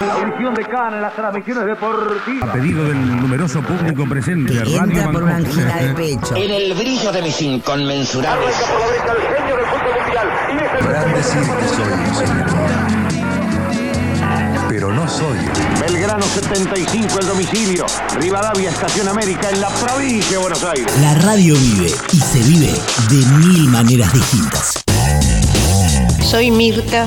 La audición de Cana en las transmisiones deportivas. A pedido del numeroso público presente, Que Radio entra por una angina de pecho. En el brillo de mis inconmensurables. por la derecha el genio del fútbol mundial. Y es el Podrán decir que soy un señor. Pero no soy. Belgrano 75 el domicilio. Rivadavia Estación América en la provincia de Buenos Aires. La radio vive y se vive de mil maneras distintas. Soy Mirta,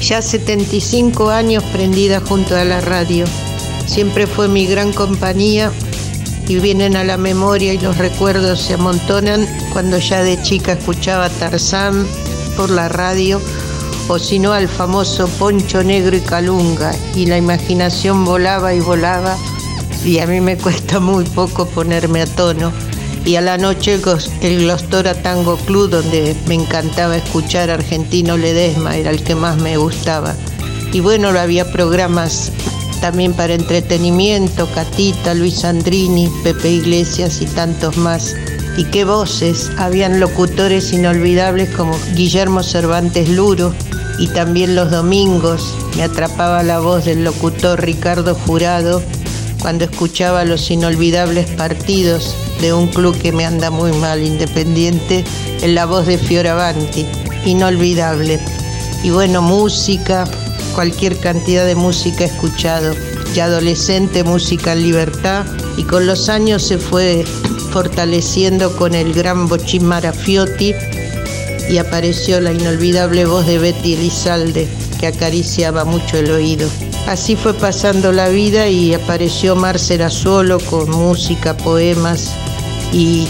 ya 75 años prendida junto a la radio. Siempre fue mi gran compañía y vienen a la memoria y los recuerdos se amontonan cuando ya de chica escuchaba Tarzán por la radio o si no al famoso Poncho Negro y Calunga y la imaginación volaba y volaba y a mí me cuesta muy poco ponerme a tono. Y a la noche el Glostora Tango Club, donde me encantaba escuchar Argentino Ledesma, era el que más me gustaba. Y bueno, había programas también para entretenimiento, Catita, Luis Andrini, Pepe Iglesias y tantos más. Y qué voces, habían locutores inolvidables como Guillermo Cervantes Luro, y también los domingos me atrapaba la voz del locutor Ricardo Jurado cuando escuchaba los inolvidables partidos de un club que me anda muy mal, Independiente, en la voz de Fioravanti, inolvidable. Y bueno, música, cualquier cantidad de música he escuchado. Ya adolescente, música en libertad, y con los años se fue fortaleciendo con el gran Bochín Marafiotti y apareció la inolvidable voz de Betty Elizalde, que acariciaba mucho el oído. Así fue pasando la vida y apareció Marcela solo con música, poemas y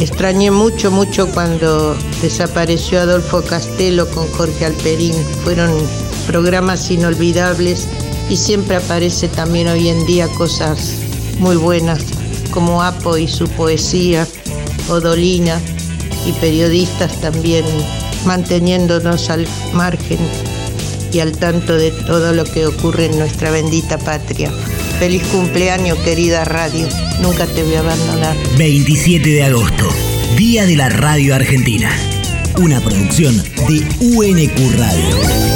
extrañé mucho, mucho cuando desapareció Adolfo Castelo con Jorge Alperín. Fueron programas inolvidables y siempre aparece también hoy en día cosas muy buenas como Apo y su poesía, Odolina y periodistas también manteniéndonos al margen y al tanto de todo lo que ocurre en nuestra bendita patria. Feliz cumpleaños, querida radio. Nunca te voy a abandonar. 27 de agosto, Día de la Radio Argentina. Una producción de UNQ Radio.